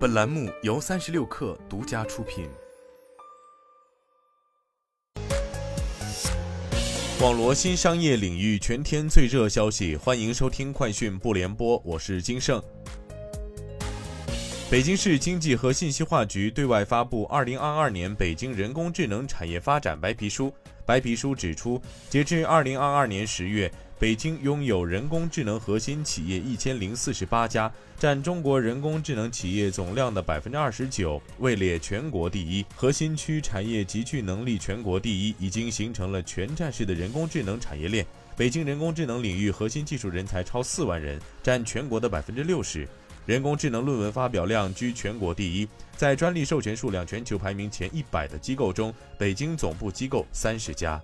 本栏目由三十六氪独家出品。网罗新商业领域全天最热消息，欢迎收听快讯不联播，我是金盛。北京市经济和信息化局对外发布《二零二二年北京人工智能产业发展白皮书》。白皮书指出，截至二零二二年十月，北京拥有人工智能核心企业一千零四十八家，占中国人工智能企业总量的百分之二十九，位列全国第一。核心区产业集聚能力全国第一，已经形成了全站式的人工智能产业链。北京人工智能领域核心技术人才超四万人，占全国的百分之六十。人工智能论文发表量居全国第一，在专利授权数量全球排名前一百的机构中，北京总部机构三十家。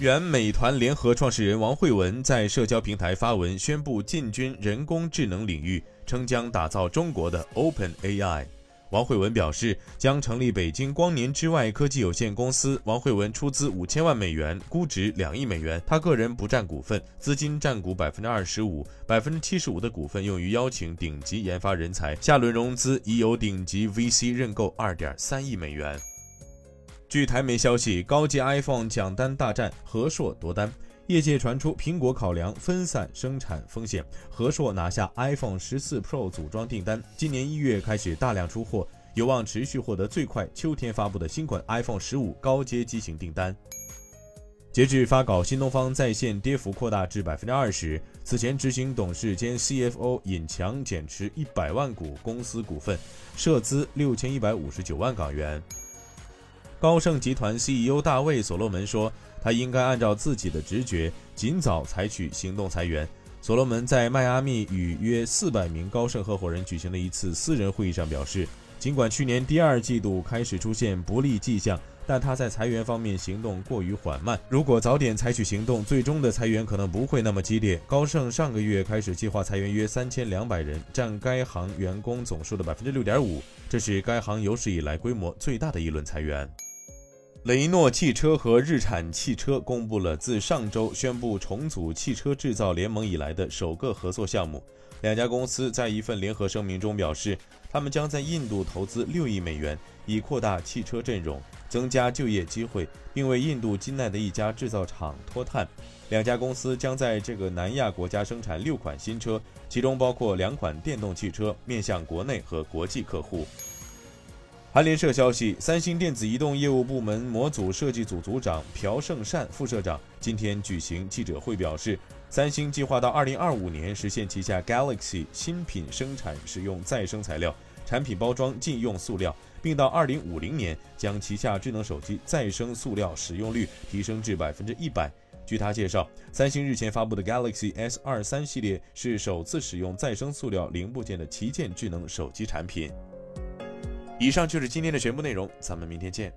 原美团联合创始人王慧文在社交平台发文宣布进军人工智能领域，称将打造中国的 Open AI。王慧文表示，将成立北京光年之外科技有限公司。王慧文出资五千万美元，估值两亿美元。他个人不占股份，资金占股百分之二十五，百分之七十五的股份用于邀请顶级研发人才。下轮融资已有顶级 VC 认购二点三亿美元。据台媒消息，高阶 iPhone 抢单大战，和硕夺单。业界传出，苹果考量分散生产风险，和硕拿下 iPhone 十四 Pro 组装订单，今年一月开始大量出货，有望持续获得最快秋天发布的新款 iPhone 十五高阶机型订单。截至发稿，新东方在线跌幅扩大至百分之二十。此前执行董事兼 CFO 尹强减持一百万股公司股份，涉资六千一百五十九万港元。高盛集团 CEO 大卫·所罗门说。他应该按照自己的直觉，尽早采取行动裁员。所罗门在迈阿密与约四百名高盛合伙人举行的一次私人会议上表示，尽管去年第二季度开始出现不利迹象，但他在裁员方面行动过于缓慢。如果早点采取行动，最终的裁员可能不会那么激烈。高盛上个月开始计划裁员约三千两百人，占该行员工总数的百分之六点五，这是该行有史以来规模最大的一轮裁员。雷诺汽车和日产汽车公布了自上周宣布重组汽车制造联盟以来的首个合作项目。两家公司在一份联合声明中表示，他们将在印度投资六亿美元，以扩大汽车阵容、增加就业机会，并为印度金奈的一家制造厂脱碳。两家公司将在这个南亚国家生产六款新车，其中包括两款电动汽车，面向国内和国际客户。韩联社消息，三星电子移动业务部门模组设计组组长朴胜善副社长今天举行记者会，表示，三星计划到2025年实现旗下 Galaxy 新品生产使用再生材料，产品包装禁用塑料，并到2050年将旗下智能手机再生塑料使用率提升至百分之一百。据他介绍，三星日前发布的 Galaxy S23 系列是首次使用再生塑料零部件的旗舰智能手机产品。以上就是今天的全部内容，咱们明天见。